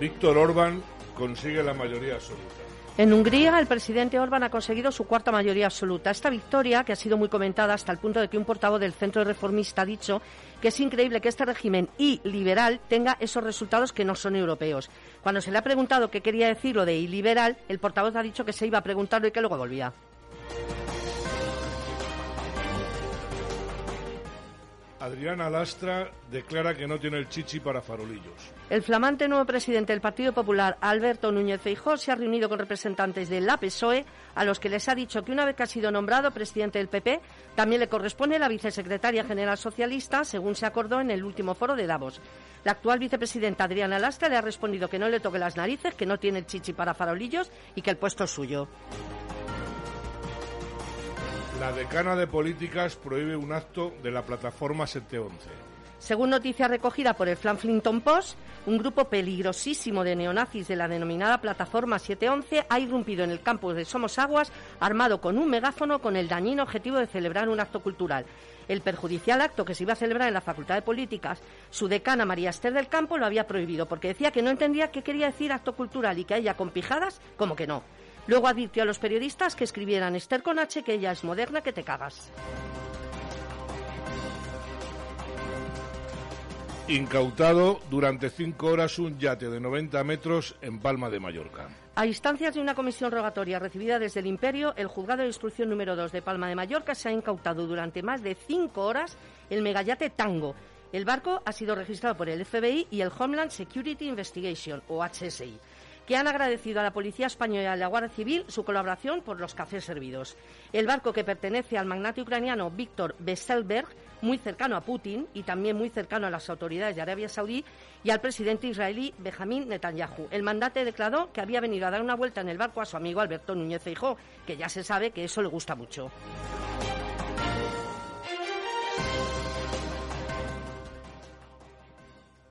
Víctor Orbán consigue la mayoría absoluta. En Hungría, el presidente Orbán ha conseguido su cuarta mayoría absoluta. Esta victoria, que ha sido muy comentada hasta el punto de que un portavoz del Centro Reformista ha dicho que es increíble que este régimen y liberal tenga esos resultados que no son europeos. Cuando se le ha preguntado qué quería decir lo de iliberal, el portavoz ha dicho que se iba a preguntarlo y que luego volvía. Adriana Lastra declara que no tiene el chichi para farolillos. El flamante nuevo presidente del Partido Popular, Alberto Núñez Feijóo, se ha reunido con representantes de la PSOE, a los que les ha dicho que una vez que ha sido nombrado presidente del PP, también le corresponde la vicesecretaria general socialista, según se acordó en el último foro de Davos. La actual vicepresidenta Adriana Lastra le ha respondido que no le toque las narices, que no tiene el chichi para farolillos y que el puesto es suyo. La decana de políticas prohíbe un acto de la plataforma 711. Según noticia recogida por el Flanflinton Post, un grupo peligrosísimo de neonazis de la denominada Plataforma 711 ha irrumpido en el campus de Somos Aguas armado con un megáfono con el dañino objetivo de celebrar un acto cultural. El perjudicial acto que se iba a celebrar en la Facultad de Políticas, su decana María Esther del Campo lo había prohibido porque decía que no entendía qué quería decir acto cultural y que a ella con pijadas, como que no. Luego advirtió a los periodistas que escribieran Esther con H que ella es moderna que te cagas. Incautado durante cinco horas un yate de 90 metros en Palma de Mallorca. A instancias de una comisión rogatoria recibida desde el Imperio, el juzgado de instrucción número 2 de Palma de Mallorca se ha incautado durante más de cinco horas el megayate Tango. El barco ha sido registrado por el FBI y el Homeland Security Investigation, o HSI que han agradecido a la Policía Española y a la Guardia Civil su colaboración por los cafés servidos. El barco que pertenece al magnate ucraniano Víctor Besselberg, muy cercano a Putin y también muy cercano a las autoridades de Arabia Saudí y al presidente israelí Benjamin Netanyahu. El mandate declaró que había venido a dar una vuelta en el barco a su amigo Alberto Núñez Feijóo, que ya se sabe que eso le gusta mucho.